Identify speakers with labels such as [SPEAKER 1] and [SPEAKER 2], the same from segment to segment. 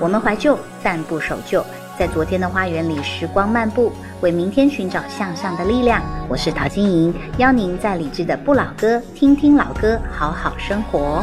[SPEAKER 1] 我们怀旧，但不守旧，在昨天的花园里时光漫步，为明天寻找向上的力量。我是陶晶莹，邀您在理智的不老歌听听老歌，好好生活。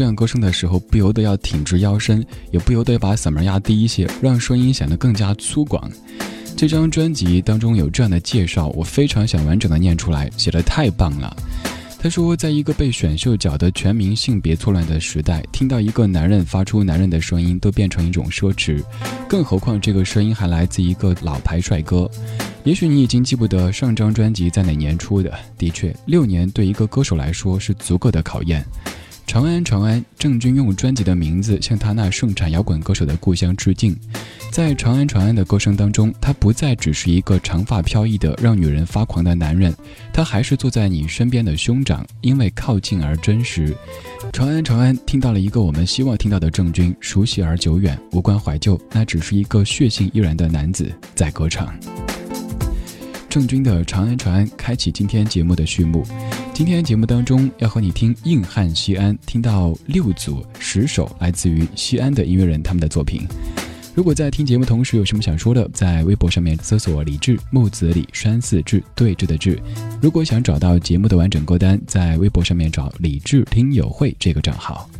[SPEAKER 2] 这样歌声的时候，不由得要挺直腰身，也不由得把嗓门压低一些，让声音显得更加粗犷。这张专辑当中有这样的介绍，我非常想完整的念出来，写的太棒了。他说，在一个被选秀搅得全民性别错乱的时代，听到一个男人发出男人的声音都变成一种奢侈，更何况这个声音还来自一个老牌帅哥。也许你已经记不得上张专辑在哪年出的，的确，六年对一个歌手来说是足够的考验。长安，长安，郑钧用专辑的名字向他那盛产摇滚歌手的故乡致敬。在《长安，长安》的歌声当中，他不再只是一个长发飘逸的让女人发狂的男人，他还是坐在你身边的兄长，因为靠近而真实。长安，长安，听到了一个我们希望听到的郑钧，熟悉而久远，无关怀旧，那只是一个血性依然的男子在歌唱。郑钧的《长安，长安》开启今天节目的序幕。今天节目当中要和你听硬汉西安，听到六组十首来自于西安的音乐人他们的作品。如果在听节目同时有什么想说的，在微博上面搜索“李志木子李山寺志对峙的志”。如果想找到节目的完整歌单，在微博上面找“李志听友会”这个账号。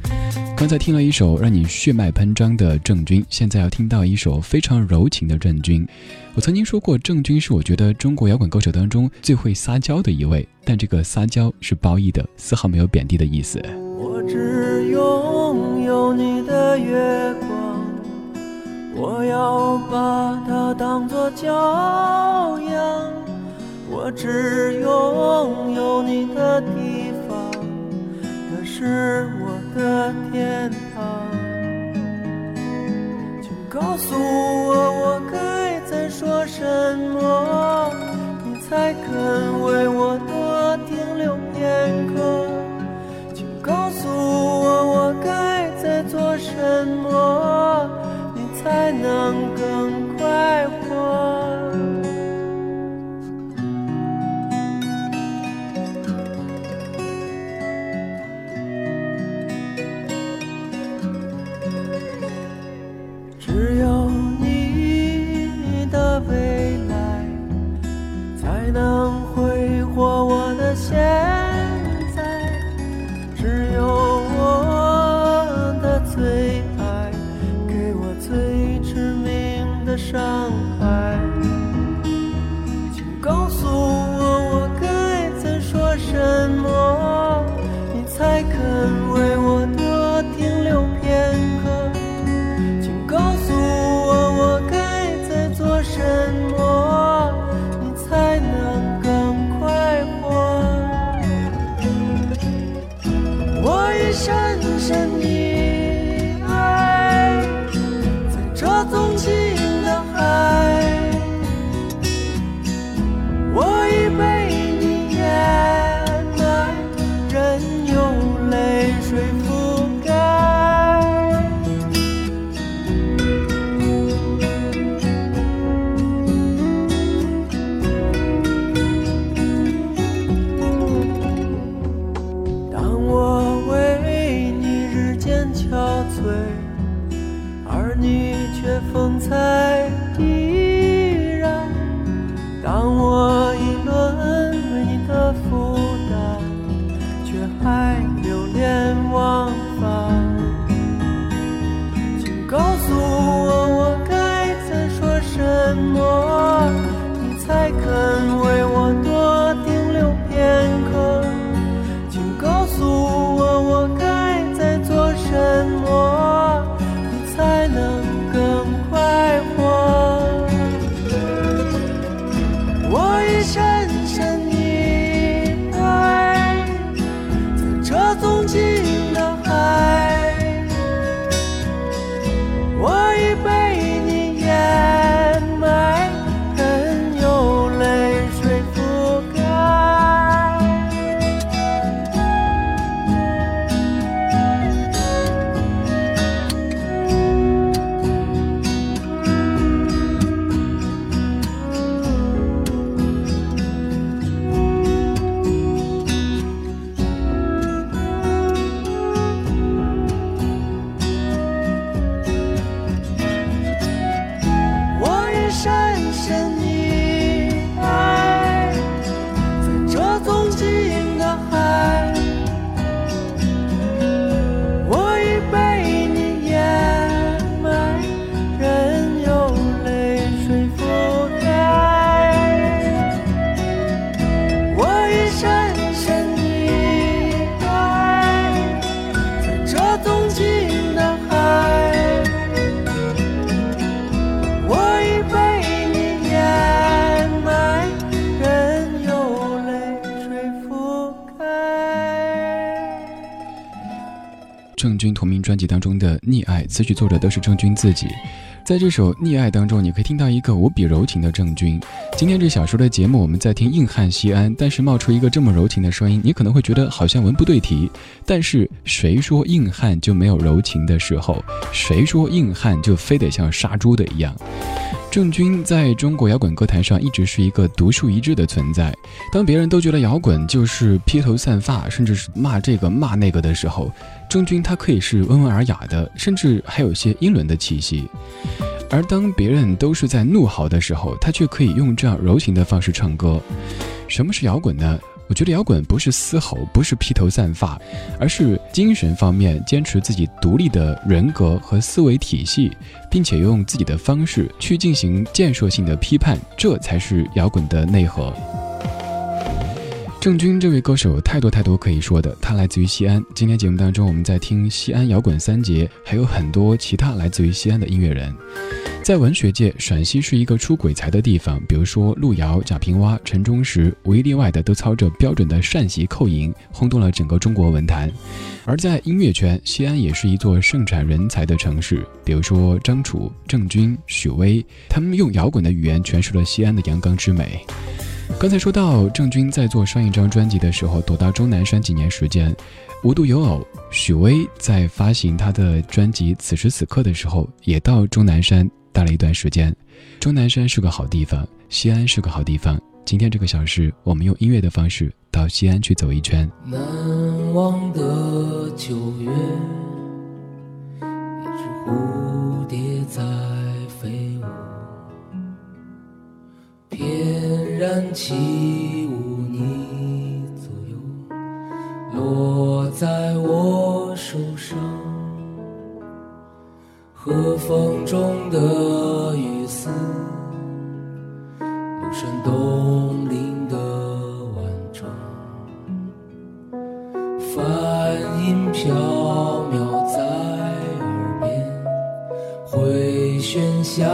[SPEAKER 2] 刚才听了一首让你血脉喷张的郑钧，现在要听到一首非常柔情的郑钧。我曾经说过，郑钧是我觉得中国摇滚歌手当中最会撒娇的一位，但这个撒娇是褒义的，丝毫没有贬低的意思。
[SPEAKER 3] 我只拥有你的月光。我要把它当作骄阳，我只拥有你的地方，可是我的天堂。请告诉我，我该再说什么，你才肯为我多停留片刻？请告诉我，我该再做什么？你才能更快活
[SPEAKER 2] 上专辑当中的《溺爱》，词曲作者都是郑钧自己。在这首《溺爱》当中，你可以听到一个无比柔情的郑钧。今天这小说的节目，我们在听硬汉西安，但是冒出一个这么柔情的声音，你可能会觉得好像文不对题。但是谁说硬汉就没有柔情的时候？谁说硬汉就非得像杀猪的一样？郑钧在中国摇滚歌坛上一直是一个独树一帜的存在。当别人都觉得摇滚就是披头散发，甚至是骂这个骂那个的时候，郑钧他可以是温文尔雅的，甚至还有些英伦的气息。而当别人都是在怒嚎的时候，他却可以用这样柔情的方式唱歌。什么是摇滚呢？我觉得摇滚不是嘶吼，不是披头散发，而是精神方面坚持自己独立的人格和思维体系，并且用自己的方式去进行建设性的批判，这才是摇滚的内核。郑钧这位歌手有太多太多可以说的，他来自于西安。今天节目当中，我们在听西安摇滚三杰，还有很多其他来自于西安的音乐人。在文学界，陕西是一个出鬼才的地方，比如说路遥、贾平凹、陈忠实，无一例外的都操着标准的陕西口音，轰动了整个中国文坛。而在音乐圈，西安也是一座盛产人才的城市，比如说张楚、郑钧、许巍，他们用摇滚的语言诠释了西安的阳刚之美。刚才说到郑钧在做上一张专辑的时候躲到终南山几年时间，无独有偶，许巍在发行他的专辑《此时此刻》的时候也到终南山待了一段时间。终南山是个好地方，西安是个好地方。今天这个小时，我们用音乐的方式到西安去走一圈。
[SPEAKER 4] 难忘的九月，一只蝴蝶在飞舞。翩然起舞，你左右落在我手上，和风中的雨丝，如山东岭的晚钟，梵音飘渺在耳边，回旋响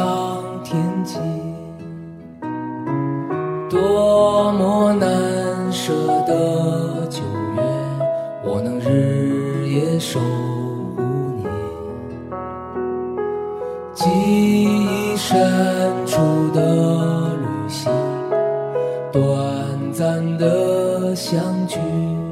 [SPEAKER 4] 相聚。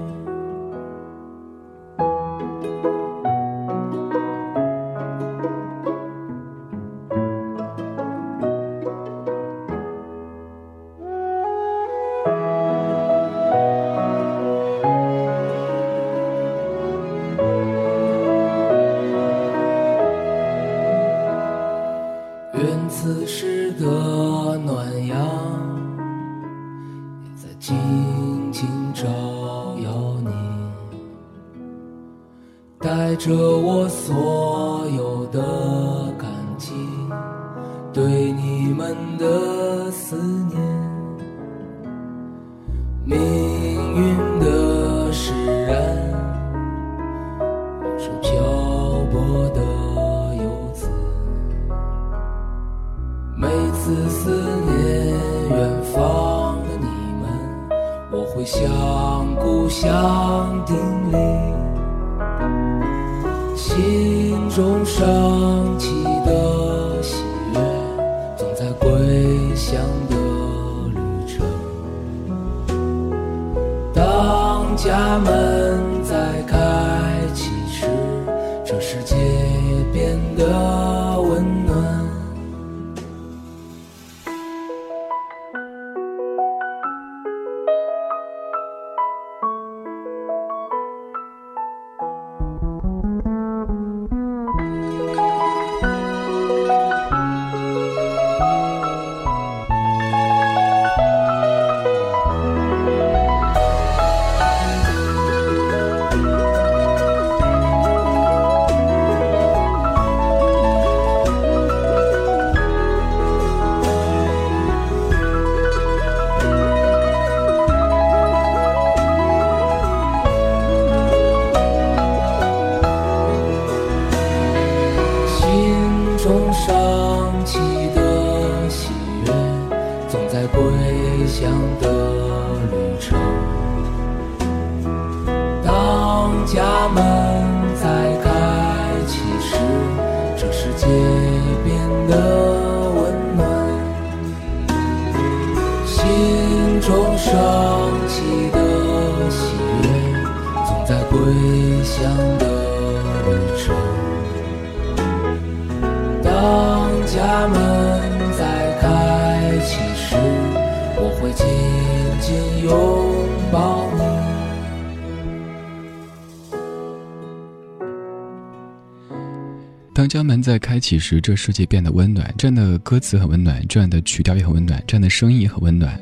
[SPEAKER 4] 开启时，这世界变得温暖。
[SPEAKER 2] 这样的歌词很温暖，这样的曲调也很温暖，这样的声音也很温暖。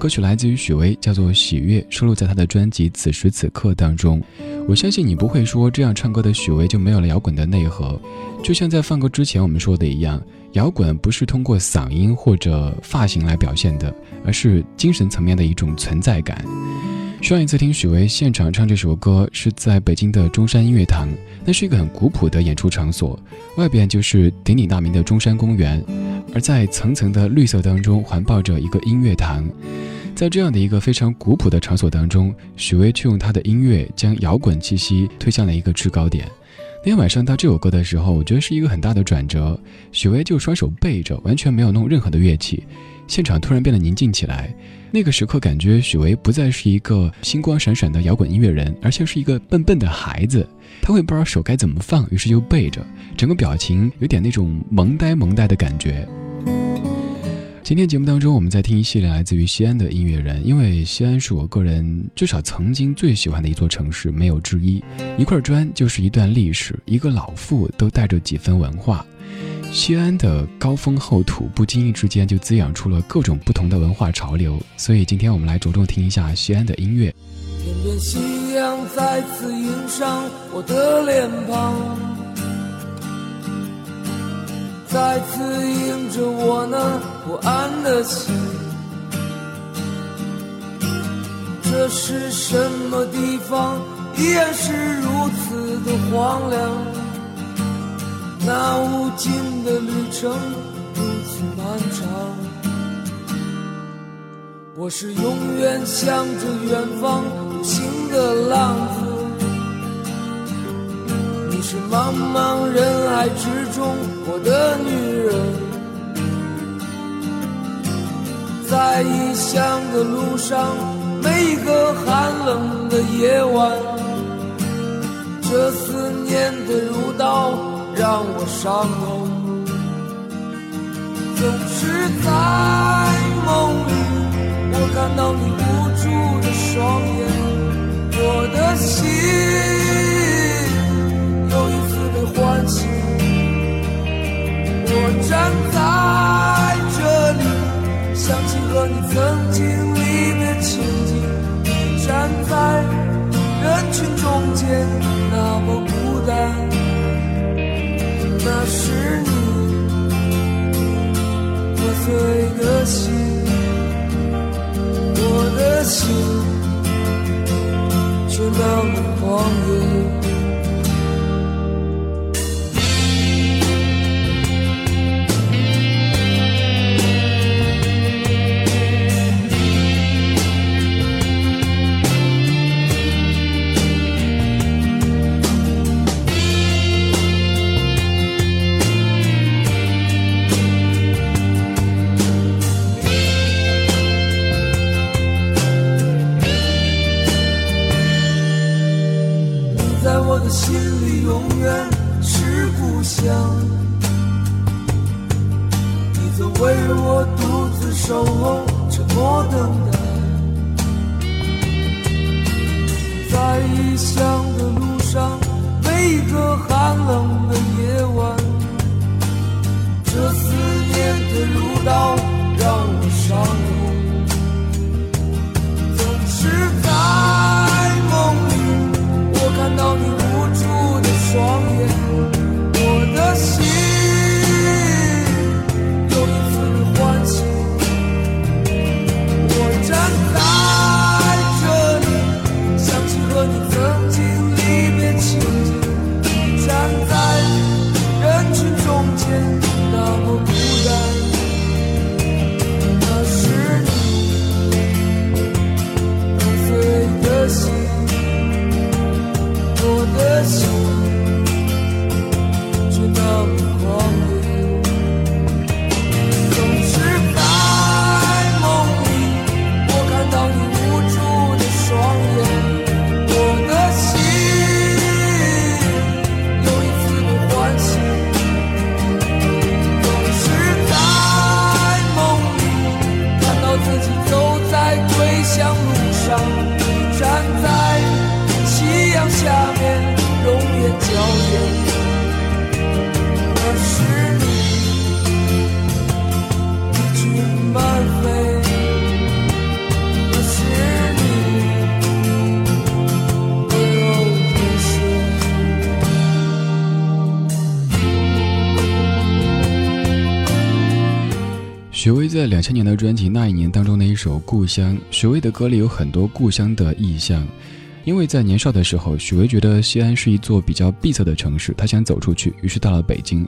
[SPEAKER 2] 歌曲来自于许巍，叫做《喜悦》，收录在他的专辑《此时此刻》当中。我相信你不会说这样唱歌的许巍就没有了摇滚的内核。就像在放歌之前我们说的一样，摇滚不是通过嗓音或者发型来表现的，而是精神层面的一种存在感。上一次听许巍现场唱这首歌是在北京的中山音乐堂，那是一个很古朴的演出场所，外边就是鼎鼎大名的中山公园，而在层层的绿色当中环抱着一个音乐堂，在这样的一个非常古朴的场所当中，许巍却用他的音乐将摇滚气息推向了一个制高点。那天晚上到这首歌的时候，我觉得是一个很大的转折，许巍就双手背着，完全没有弄任何的乐器，现场突然变得宁静起来。那个时刻，感觉许巍不再是一个星光闪闪的摇滚音乐人，而像是一个笨笨的孩子。他会不知道手该怎么放，于是就背着，整个表情有点那种萌呆萌呆的感觉。今天节目当中，我们在听一系列来自于西安的音乐人，因为西安是我个人至少曾经最喜欢的一座城市，没有之一。一块砖就是一段历史，一个老妇都带着几分文化。西安的高风厚土，不经意之间就滋养出了各种不同的文化潮流。所以今天我们来着重听一下西安的音乐。
[SPEAKER 5] 天边夕阳再次映上我的脸庞，再次映着我那不安的心。这是什么地方？依然是如此的荒凉。那无尽的旅程如此漫长，我是永远向着远方独行的浪子，你是茫茫人海之中我的女人。在异乡的路上，每一个寒冷的夜晚，这思念的如刀。让我伤痛，总是在梦里，我看到你无助的双眼，我的心。
[SPEAKER 2] 千年的专辑《那一年》当中的一首《故乡》，许巍的歌里有很多故乡的意象。因为在年少的时候，许巍觉得西安是一座比较闭塞的城市，他想走出去，于是到了北京。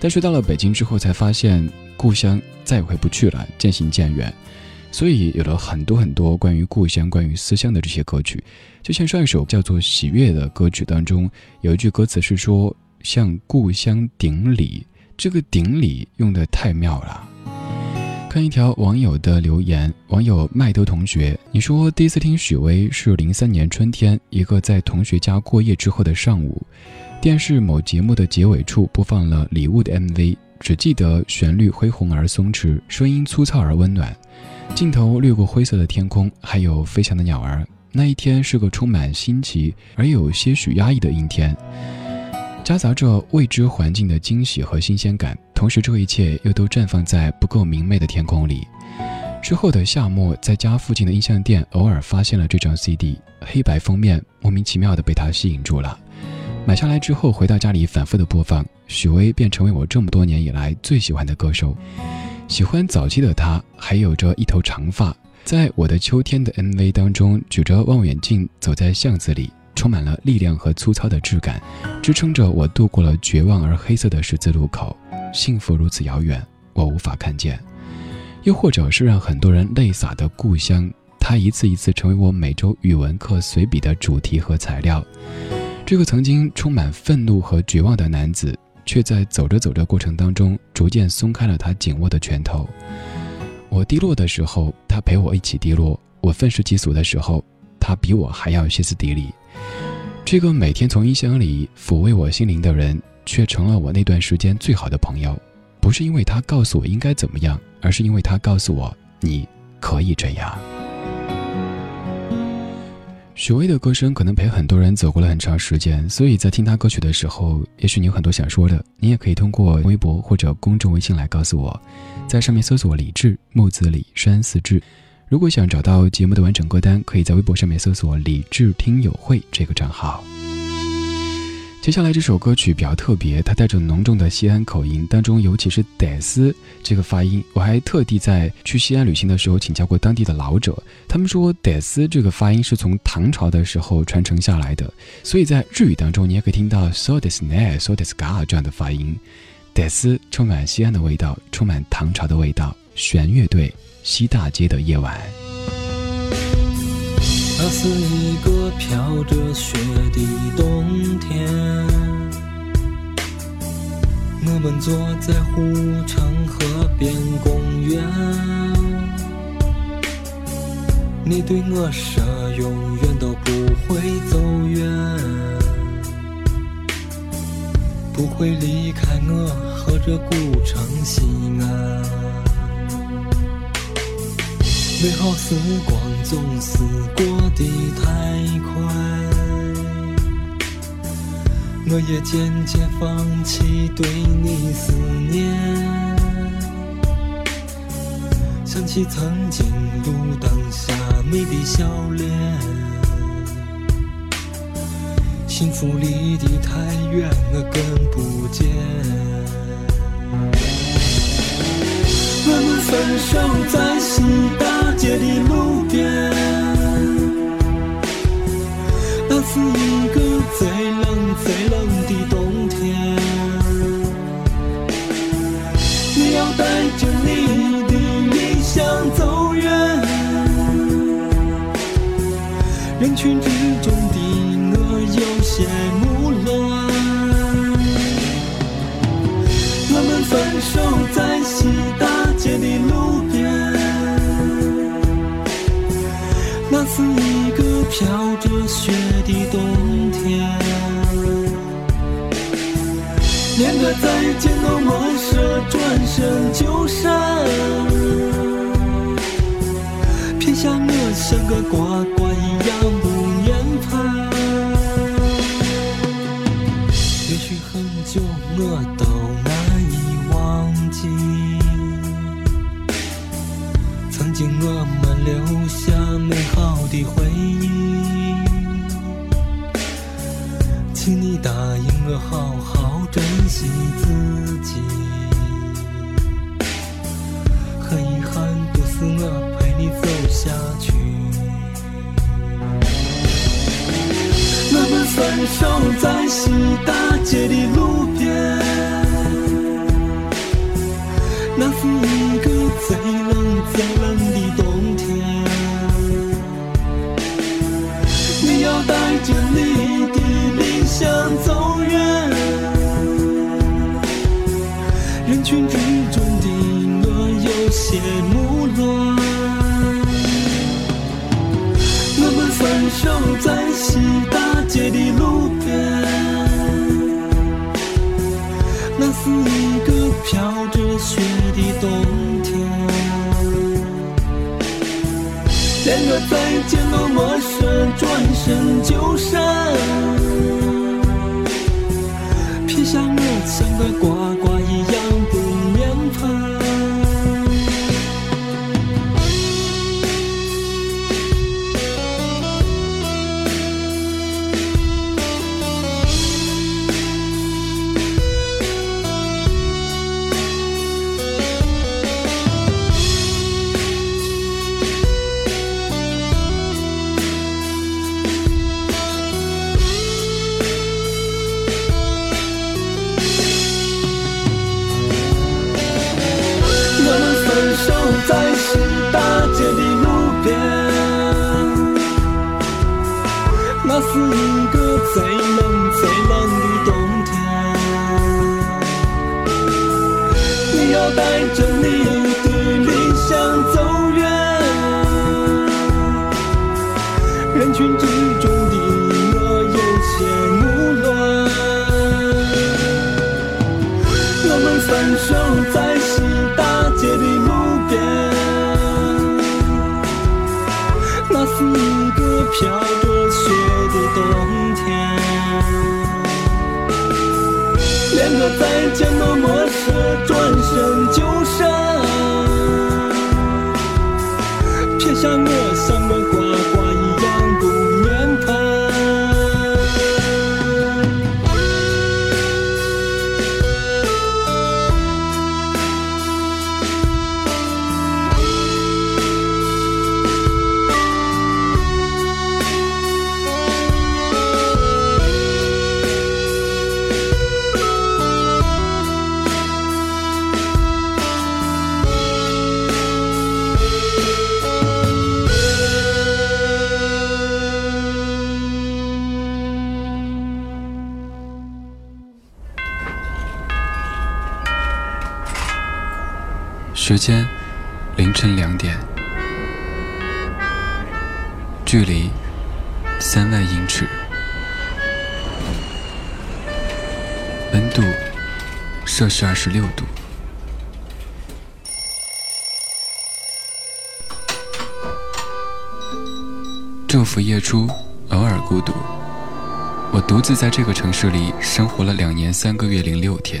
[SPEAKER 2] 但是到了北京之后，才发现故乡再也回不去了，渐行渐远。所以有了很多很多关于故乡、关于思乡的这些歌曲。就像上一首叫做《喜悦》的歌曲当中，有一句歌词是说：“向故乡顶礼。”这个“顶礼”用的太妙了。看一条网友的留言，网友麦兜同学，你说第一次听许巍是零三年春天，一个在同学家过夜之后的上午，电视某节目的结尾处播放了《礼物》的 MV，只记得旋律恢宏而松弛，声音粗糙而温暖，镜头掠过灰色的天空，还有飞翔的鸟儿。那一天是个充满新奇而有些许压抑的阴天。夹杂着未知环境的惊喜和新鲜感，同时这一切又都绽放在不够明媚的天空里。之后的夏末，在家附近的音像店偶尔发现了这张 CD，黑白封面，莫名其妙的被它吸引住了。买下来之后，回到家里反复的播放，许巍便成为我这么多年以来最喜欢的歌手。喜欢早期的他，还有着一头长发，在我的秋天的 MV 当中，举着望远镜走在巷子里。充满了力量和粗糙的质感，支撑着我度过了绝望而黑色的十字路口。幸福如此遥远，我无法看见。又或者是让很多人泪洒的故乡，它一次一次成为我每周语文课随笔的主题和材料。这个曾经充满愤怒和绝望的男子，却在走着走着过程当中，逐渐松开了他紧握的拳头。我低落的时候，他陪我一起低落；我愤世嫉俗的时候，他比我还要歇斯底里。这个每天从音箱里抚慰我心灵的人，却成了我那段时间最好的朋友。不是因为他告诉我应该怎么样，而是因为他告诉我你可以这样。许巍的歌声可能陪很多人走过了很长时间，所以在听他歌曲的时候，也许你有很多想说的，你也可以通过微博或者公众微信来告诉我，在上面搜索“李志木子李山四志”。如果想找到节目的完整歌单，可以在微博上面搜索“李智听友会”这个账号。接下来这首歌曲比较特别，它带着浓重的西安口音，当中尤其是“得斯”这个发音，我还特地在去西安旅行的时候请教过当地的老者，他们说“得斯”这个发音是从唐朝的时候传承下来的，所以在日语当中你也可以听到 “so des ne so des ga” 这样的发音。得斯充满西安的味道，充满唐朝的味道。弦乐队。西大街的夜晚，
[SPEAKER 6] 那是一个飘着雪的冬天，我们坐在护城河边公园，你对我说永远都不会走远，不会离开我和这古城西安。美好时光总是过得太快，我也渐渐放弃对你思念。想起曾经路灯下你的笑脸，幸福离得太远，我跟不见。我们分手在西大街的路边，那是一个最冷最冷的冬天。你要带着你的理想走远，人群之中的我有些陌个再见都莫说，转身就闪，撇下我像个瓜瓜一样
[SPEAKER 2] 时间凌晨两点，距离三万英尺，温度摄氏二十六度。昼伏夜出，偶尔孤独。我独自在这个城市里生活了两年三个月零六天。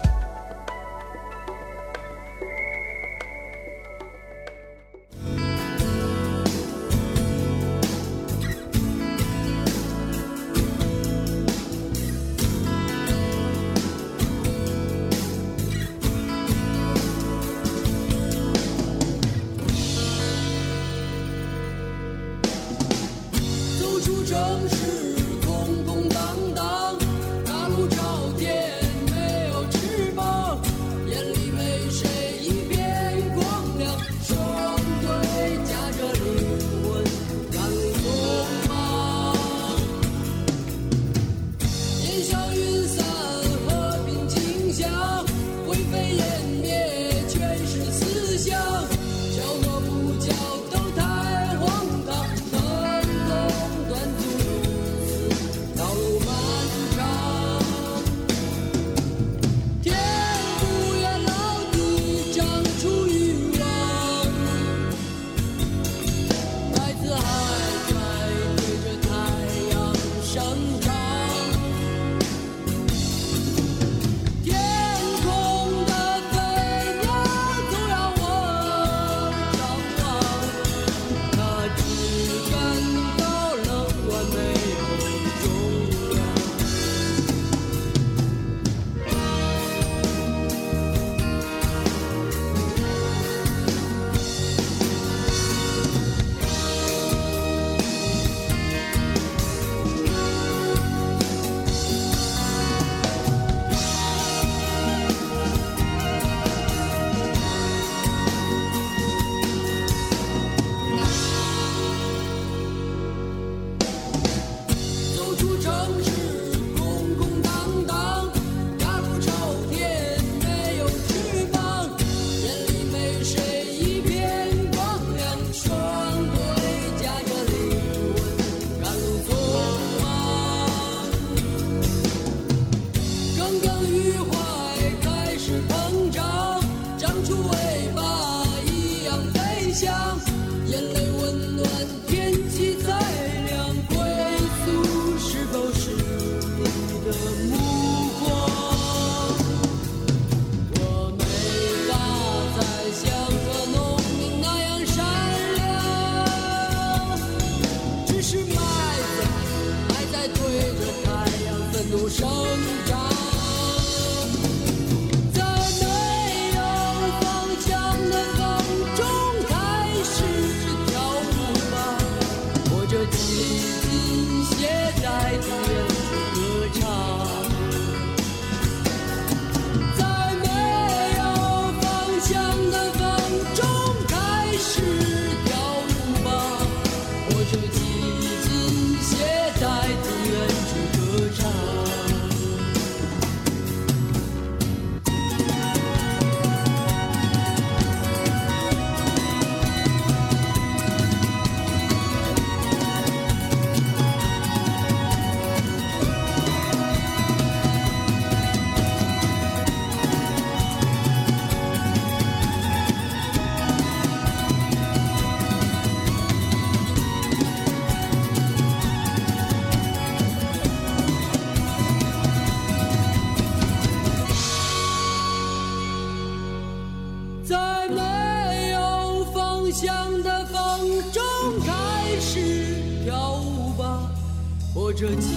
[SPEAKER 5] 或者紧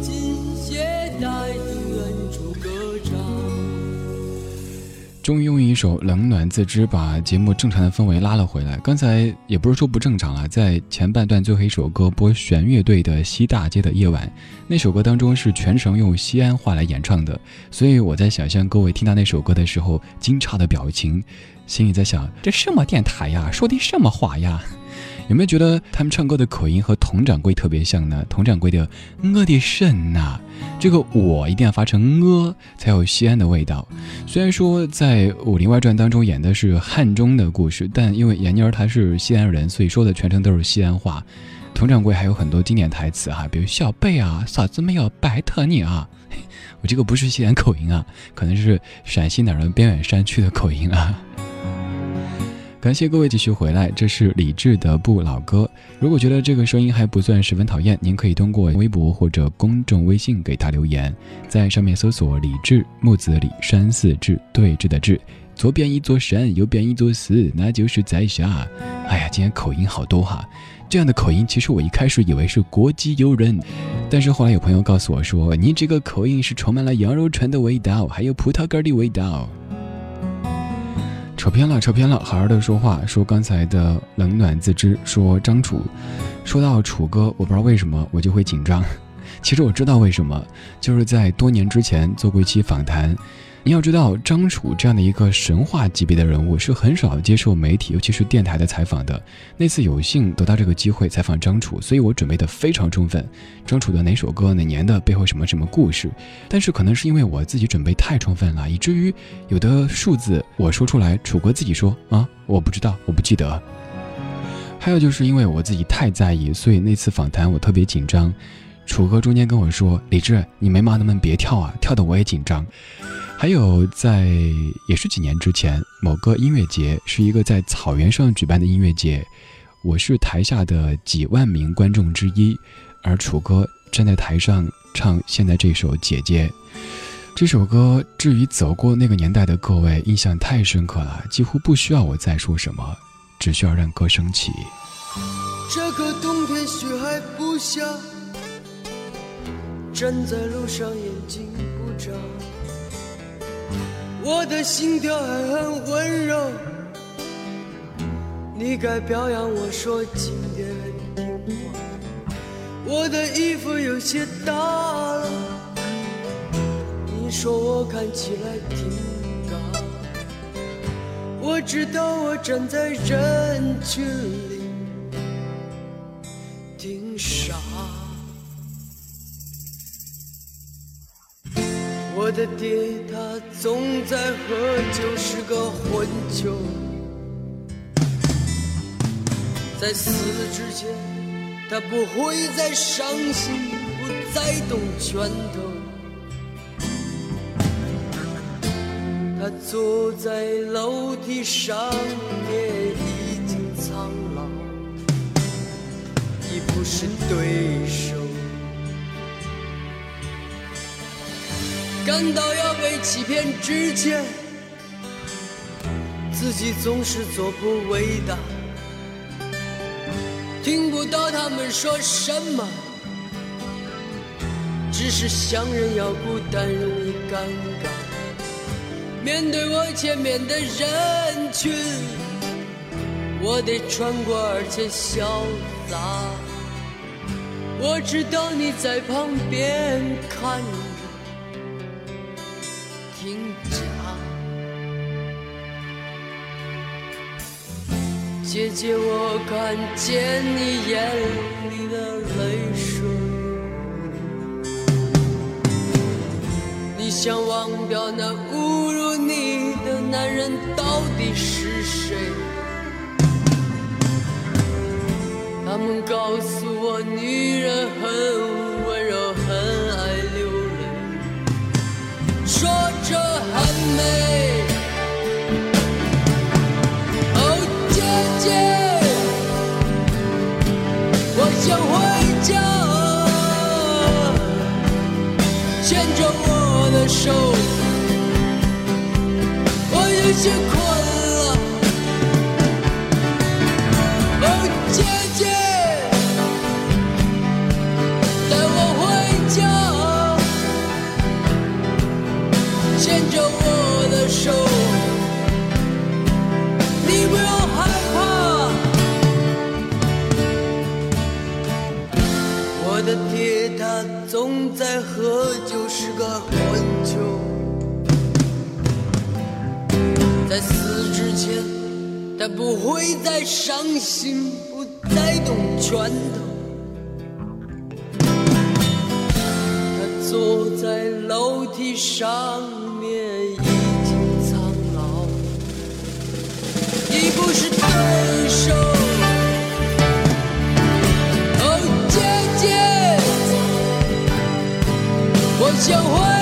[SPEAKER 5] 紧携带远处歌唱。
[SPEAKER 2] 终于用一首《冷暖自知》把节目正常的氛围拉了回来。刚才也不是说不正常了，在前半段最后一首歌播弦乐队的《西大街的夜晚》，那首歌当中是全程用西安话来演唱的，所以我在想象各位听到那首歌的时候惊诧的表情，心里在想：这什么电台呀，说的什么话呀？有没有觉得他们唱歌的口音和佟掌柜特别像呢？佟掌柜的“我的神呐”，这个“我”一定要发成“呃”，才有西安的味道。虽然说在《武林外传》当中演的是汉中的故事，但因为闫妮儿她是西安人，所以说的全程都是西安话。佟掌柜还有很多经典台词哈，比如“小贝啊，嫂子没有白疼你啊”，我这个不是西安口音啊，可能是陕西哪儿的边远山区的口音啊。感谢各位继续回来，这是李志的不老歌。如果觉得这个声音还不算十分讨厌，您可以通过微博或者公众微信给他留言，在上面搜索“李志木子李山寺志对峙的志”，左边一座山，右边一座寺，那就是在下。哎呀，今天口音好多哈！这样的口音，其实我一开始以为是国际友人，但是后来有朋友告诉我说，你这个口音是充满了羊肉串的味道，还有葡萄干的味道。扯偏了，扯偏了，好好的说话。说刚才的冷暖自知。说张楚，说到楚哥，我不知道为什么我就会紧张。其实我知道为什么，就是在多年之前做过一期访谈。你要知道，张楚这样的一个神话级别的人物是很少接受媒体，尤其是电台的采访的。那次有幸得到这个机会采访张楚，所以我准备的非常充分。张楚的哪首歌、哪年的、背后什么什么故事？但是可能是因为我自己准备太充分了，以至于有的数字我说出来，楚哥自己说啊，我不知道，我不记得。还有就是因为我自己太在意，所以那次访谈我特别紧张。楚哥中间跟我说：“李志，你眉毛能不能别跳啊？跳的我也紧张。”还有，在也是几年之前，某个音乐节是一个在草原上举办的音乐节，我是台下的几万名观众之一，而楚哥站在台上唱现在这首《姐姐》。这首歌，至于走过那个年代的各位，印象太深刻了，几乎不需要我再说什么，只需要让歌声起。
[SPEAKER 5] 这个冬天雪还不下，站在路上眼睛不眨。我的心跳还很温柔，你该表扬我说今天很听话。我的衣服有些大了，你说我看起来挺嘎。我知道我站在人群里挺傻。我的爹他总在喝酒，是个混球。在死之前，他不会再伤心，不再动拳头。他坐在楼梯上，也已经苍老，已不是对手。感到要被欺骗之前，自己总是做不伟大。听不到他们说什么，只是想人要孤单容易尴尬。面对我前面的人群，我得穿过而且潇洒。我知道你在旁边看。姐姐，我看见你眼里的泪水。你想忘掉那侮辱你的男人到底是谁？他们告诉我，女人很温柔，很爱流泪，说着很美。想回家，牵着我的手，我有些困喝酒是个混球，在死之前，他不会再伤心，不再动拳头。他坐在楼梯上面，已经苍老，已不是对手。想回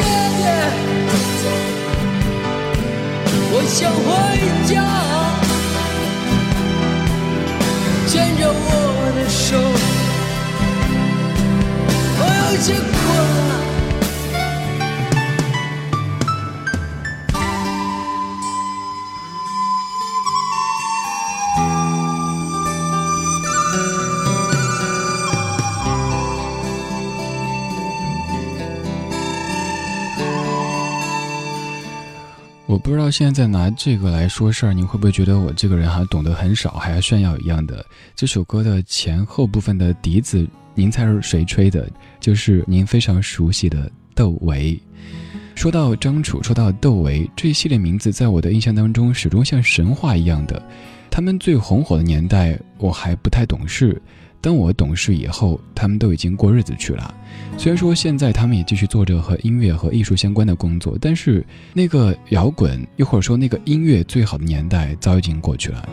[SPEAKER 5] 爹爹，我想回家，牵着我的手，我有些
[SPEAKER 2] 现在拿这个来说事儿，你会不会觉得我这个人还懂得很少，还要炫耀一样的？这首歌的前后部分的笛子，您猜是谁吹的？就是您非常熟悉的窦唯。说到张楚，说到窦唯，这一系列名字在我的印象当中始终像神话一样的。他们最红火的年代，我还不太懂事。当我懂事以后，他们都已经过日子去了。虽然说现在他们也继续做着和音乐和艺术相关的工作，但是那个摇滚，又或者说那个音乐最好的年代，早已经过去了。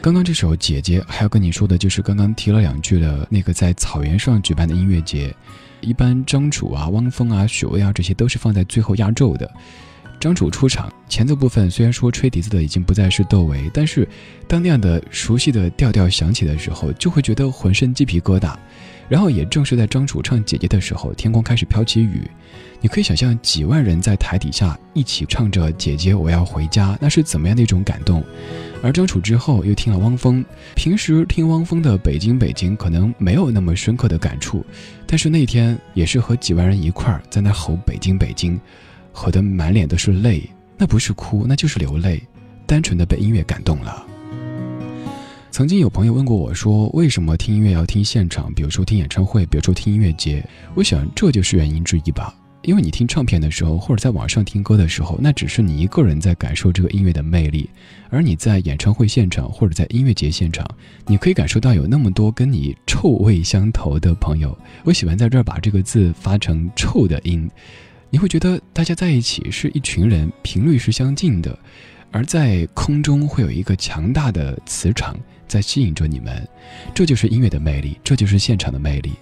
[SPEAKER 2] 刚刚这首《姐姐》，还要跟你说的就是刚刚提了两句的那个在草原上举办的音乐节。一般张楚啊、汪峰啊、许巍啊，这些都是放在最后压轴的。张楚出场，前奏部分虽然说吹笛子的已经不再是窦唯，但是当那样的熟悉的调调响起的时候，就会觉得浑身鸡皮疙瘩。然后也正是在张楚唱《姐姐》的时候，天空开始飘起雨，你可以想象几万人在台底下一起唱着《姐姐我要回家》，那是怎么样的一种感动。而张楚之后又听了汪峰，平时听汪峰的《北京北京》可能没有那么深刻的感触，但是那天也是和几万人一块儿在那吼《北京北京》。吼得满脸都是泪，那不是哭，那就是流泪，单纯的被音乐感动了。曾经有朋友问过我说，为什么听音乐要听现场？比如说听演唱会，比如说听音乐节。我想这就是原因之一吧。因为你听唱片的时候，或者在网上听歌的时候，那只是你一个人在感受这个音乐的魅力；而你在演唱会现场或者在音乐节现场，你可以感受到有那么多跟你臭味相投的朋友。我喜欢在这儿把这个字发成“臭”的音。你会觉得大家在一起是一群人，频率是相近的，而在空中会有一个强大的磁场在吸引着你们，这就是音乐的魅力，这就是现场的魅力。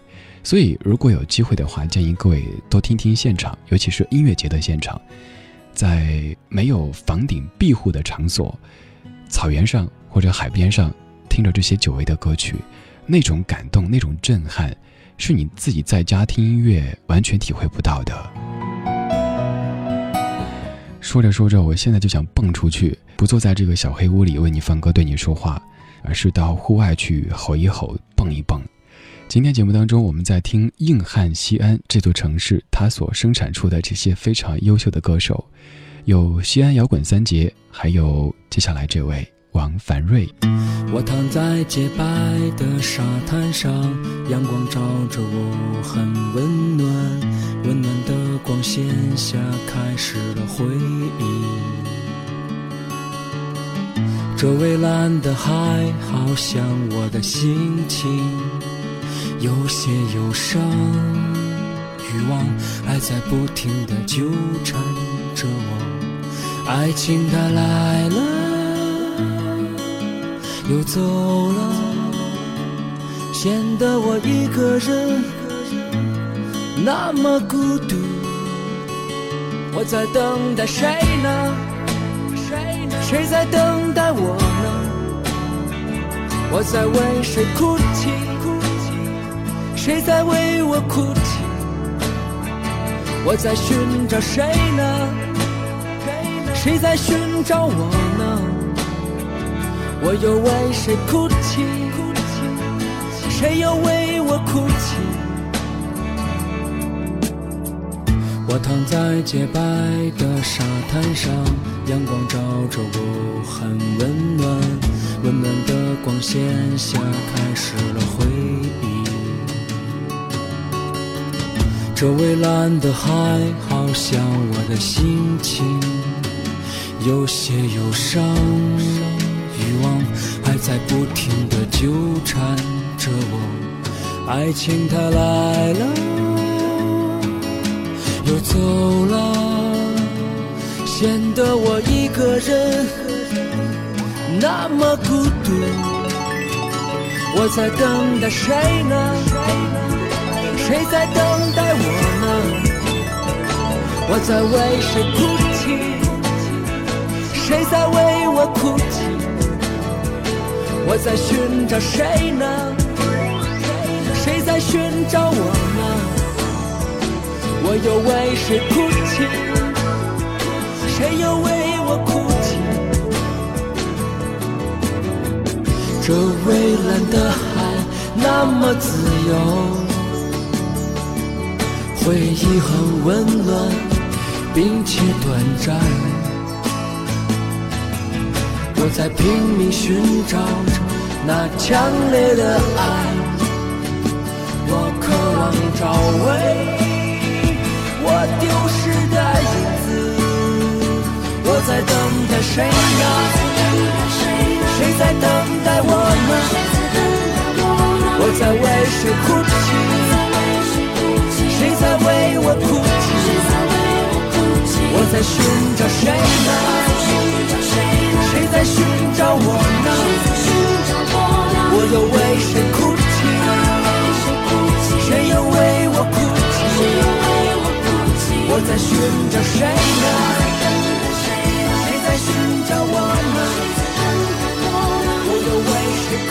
[SPEAKER 2] 所以，如果有机会的话，建议各位多听听现场，尤其是音乐节的现场，在没有房顶庇护的场所，草原上或者海边上，听着这些久违的歌曲，那种感动，那种震撼，是你自己在家听音乐完全体会不到的。说着说着，我现在就想蹦出去，不坐在这个小黑屋里为你放歌、对你说话，而是到户外去吼一吼、蹦一蹦。今天节目当中，我们在听硬汉西安这座城市，它所生产出的这些非常优秀的歌手，有西安摇滚三杰，还有接下来这位。王凡瑞，
[SPEAKER 4] 我躺在洁白的沙滩上，阳光照着我，很温暖。温暖光线下，开始了回忆。这蔚蓝的海，好像我的心情，有些忧伤。欲望还在不停地纠缠着我，爱情它来了。又走了，显得我一个人那么孤独。我在等待谁呢？谁在等待我呢？我在为谁哭泣？谁在为我哭泣？我在寻找谁呢？谁在寻找我呢？我又为谁哭泣？谁又为我哭我躺在洁白的沙滩上，阳光照着我，很温暖。温暖的光线下，开始了回忆。这蔚蓝的海，好像我的心情，有些忧伤，欲望还在不停地纠缠着我。爱情它来了，又走了，显得我一个人那么孤独。我在等待谁呢？谁在等待我呢？我在为谁哭泣？谁在为我哭泣？我在寻找谁呢？谁在寻找我呢？我又为谁哭泣？谁又为我哭泣？这蔚蓝的海那么自由。回忆很温暖，并且短暂。我在拼命寻找着那强烈的爱，我渴望找回丢失的影子。我在等待谁呢？谁在等待我呢？我在为谁哭泣？谁在为我哭泣？我在寻找谁呢？谁在寻找我呢？我又为谁哭泣？谁又为我哭泣？我在寻找谁呢？谁在寻找我呢？我又为谁哭？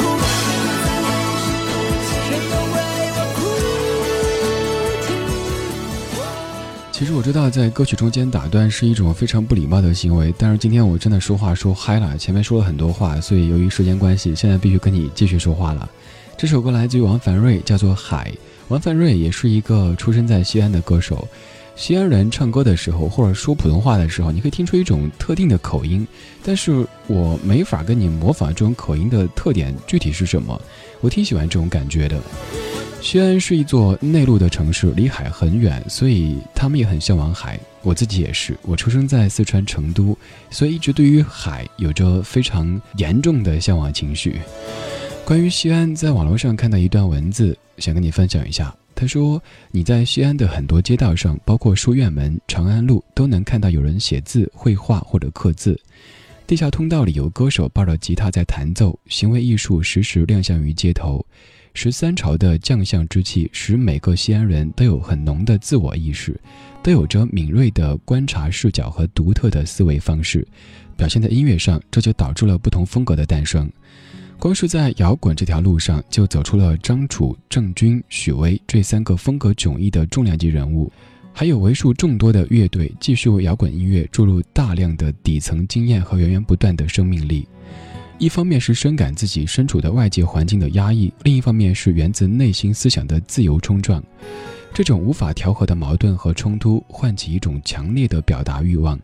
[SPEAKER 2] 其实我知道，在歌曲中间打断是一种非常不礼貌的行为，但是今天我真的说话说嗨了，前面说了很多话，所以由于时间关系，现在必须跟你继续说话了。这首歌来自于王凡瑞，叫做《海》。王凡瑞也是一个出生在西安的歌手。西安人唱歌的时候，或者说普通话的时候，你可以听出一种特定的口音，但是我没法跟你模仿这种口音的特点具体是什么。我挺喜欢这种感觉的。西安是一座内陆的城市，离海很远，所以他们也很向往海。我自己也是，我出生在四川成都，所以一直对于海有着非常严重的向往情绪。关于西安，在网络上看到一段文字，想跟你分享一下。他说：“你在西安的很多街道上，包括书院门、长安路，都能看到有人写字、绘画或者刻字。地下通道里有歌手抱着吉他在弹奏，行为艺术时时亮相于街头。”十三朝的将相之气，使每个西安人都有很浓的自我意识，都有着敏锐的观察视角和独特的思维方式，表现在音乐上，这就导致了不同风格的诞生。光是在摇滚这条路上，就走出了张楚、郑钧、许巍这三个风格迥异的重量级人物，还有为数众多的乐队，继续为摇滚音乐注入大量的底层经验和源源不断的生命力。一方面是深感自己身处的外界环境的压抑，另一方面是源自内心思想的自由冲撞。这种无法调和的矛盾和冲突，唤起一种强烈的表达欲望。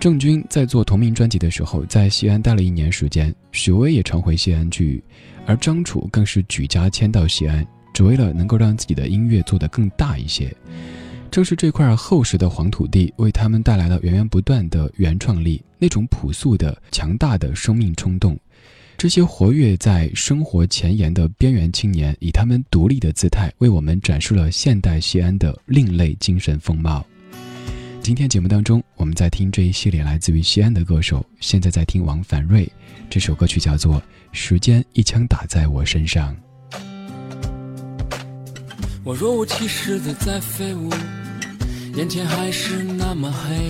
[SPEAKER 2] 郑钧在做同名专辑的时候，在西安待了一年时间，许巍也常回西安去，而张楚更是举家迁到西安，只为了能够让自己的音乐做得更大一些。正是这块厚实的黄土地，为他们带来了源源不断的原创力，那种朴素的、强大的生命冲动。这些活跃在生活前沿的边缘青年，以他们独立的姿态，为我们展示了现代西安的另类精神风貌。今天节目当中，我们在听这一系列来自于西安的歌手，现在在听王凡瑞，这首歌曲叫做《时间一枪打在我身上》。
[SPEAKER 4] 我若无其事的在飞舞，眼前还是那么黑。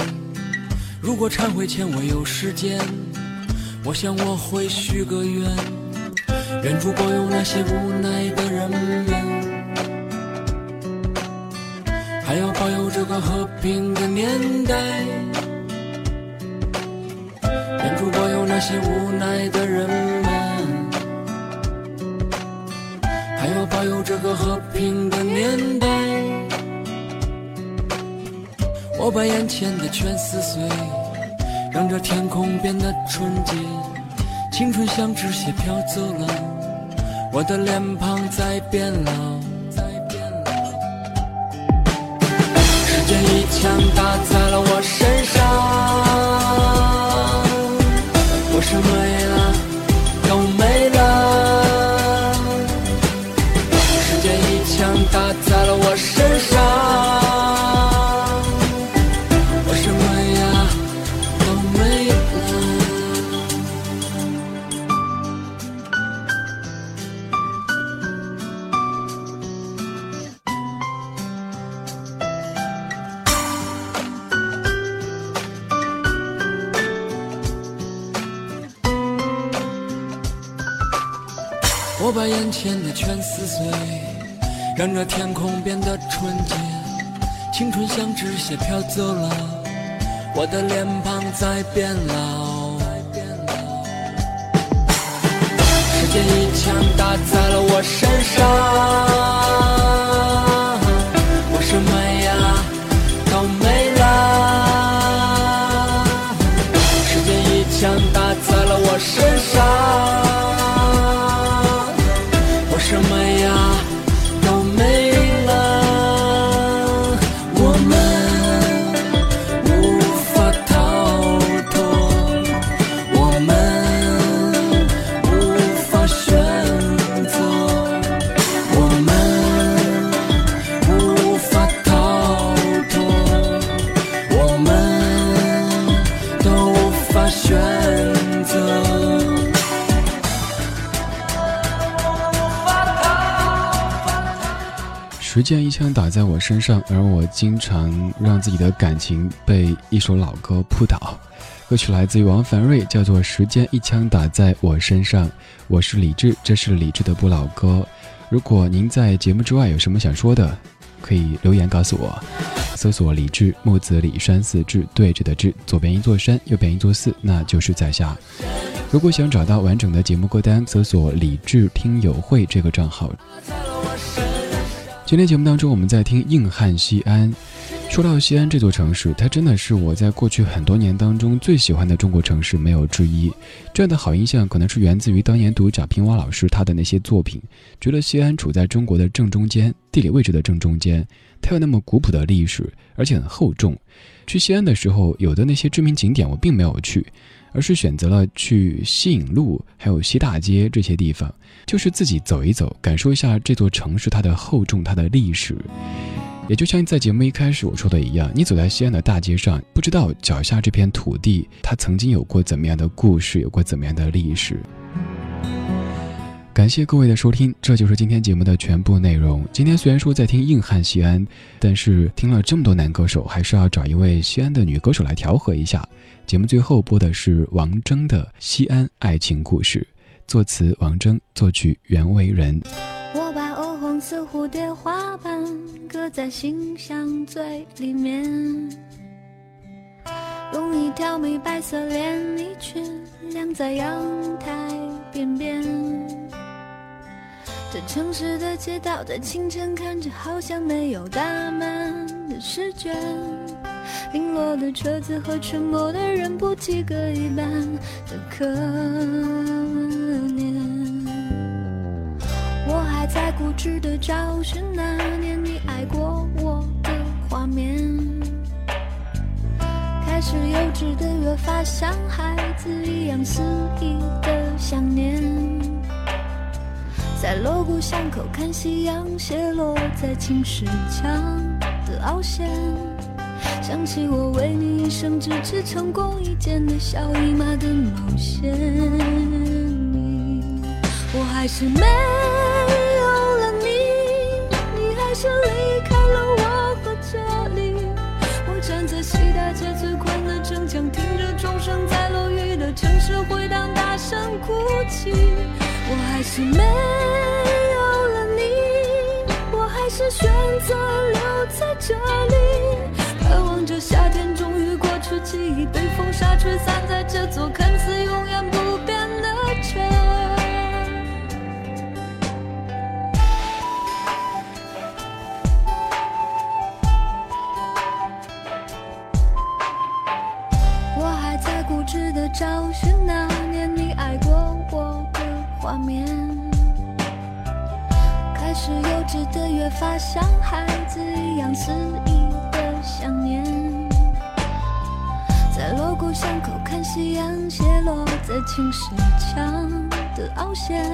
[SPEAKER 4] 如果忏悔前我有时间，我想我会许个愿，愿主保佑那些无奈的人们，还要保佑这个和平的年代。愿主保佑那些无奈的人们，还要保佑这个和平的年代。我把眼前的全撕碎，让这天空变得纯洁。青春像纸屑飘走了，我的脸庞在变老。枪打在了我身上，让这天空变得纯洁。青春像纸屑飘走了，我的脸庞在变老。时间一枪打在了我身上，时间一枪打在我身上，
[SPEAKER 2] 而我经常让自己的感情被一首老歌扑倒。歌曲来自于王凡瑞，叫做《时间一枪打在我身上》。我是李志，这是李志的不老歌。如果您在节目之外有什么想说的，可以留言告诉我。搜索李志，木子李山寺志，对着的志，左边一座山，右边一座寺，那就是在下。如果想找到完整的节目歌单，搜索李志听友会这个账号。今天节目当中，我们在听硬汉西安。说到西安这座城市，它真的是我在过去很多年当中最喜欢的中国城市，没有之一。这样的好印象可能是源自于当年读贾平凹老师他的那些作品，觉得西安处在中国的正中间，地理位置的正中间，它有那么古朴的历史，而且很厚重。去西安的时候，有的那些知名景点我并没有去，而是选择了去西影路，还有西大街这些地方，就是自己走一走，感受一下这座城市它的厚重、它的历史。也就像在节目一开始我说的一样，你走在西安的大街上，不知道脚下这片土地它曾经有过怎么样的故事，有过怎么样的历史。感谢各位的收听，这就是今天节目的全部内容。今天虽然说在听硬汉西安，但是听了这么多男歌手，还是要找一位西安的女歌手来调和一下。节目最后播的是王铮的《西安爱情故事》，作词王铮，作曲袁惟仁。
[SPEAKER 7] 我把鹅黄色蝴蝶花瓣搁在心香最里面，用一条米白色连衣裙晾在阳台边边。这城市的街道在清晨看着好像没有打满的试卷，零落的车子和沉默的人不及格一般的可怜。我还在固执的找寻那年你爱过我的画面，开始幼稚的越发像孩子一样肆意的想念，在锣鼓巷口看夕阳斜落在青石墙的凹陷，想起我为你一生只织成功一件的小姨妈的冒险。我还是没有了你，你还是离开了我和这里？我站在西大街最宽的城墙，听着钟声在落雨的城市回荡，大声哭泣。我还是没有了你，我还是选择留在这里，望着夏天终于过去，记忆被风沙吹散在这座看似永远不变的城。找寻那年你爱过我的画面，开始幼稚的越发像孩子一样肆意想念，在锣鼓巷口看夕阳斜落在青石墙的凹陷，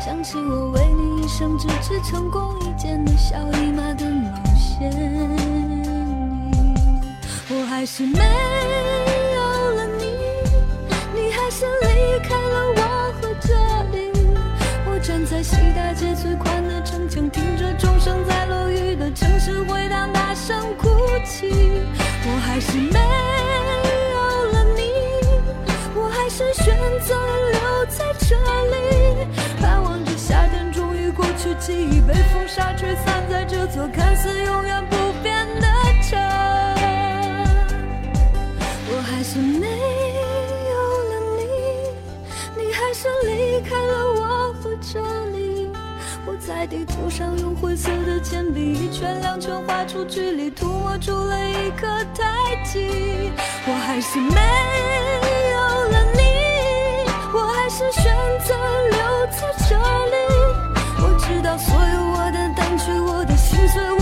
[SPEAKER 7] 想起我为你一生只织成功一件的小姨妈的毛线，我还是没有了你，你还。是离开了我和这里，我站在西大街最宽的城墙，听着钟声在落雨的城市回，声哭泣。我还是没有了你，我还是选择留在这里，盼望着夏天终于过去，记忆被风沙吹散在这座看似永远不在地图上用灰色的铅笔一圈两圈画出距离，涂抹出了一颗胎记。我还是没有了你，我还是选择留在这里。我知道所有我的胆怯，我的心碎。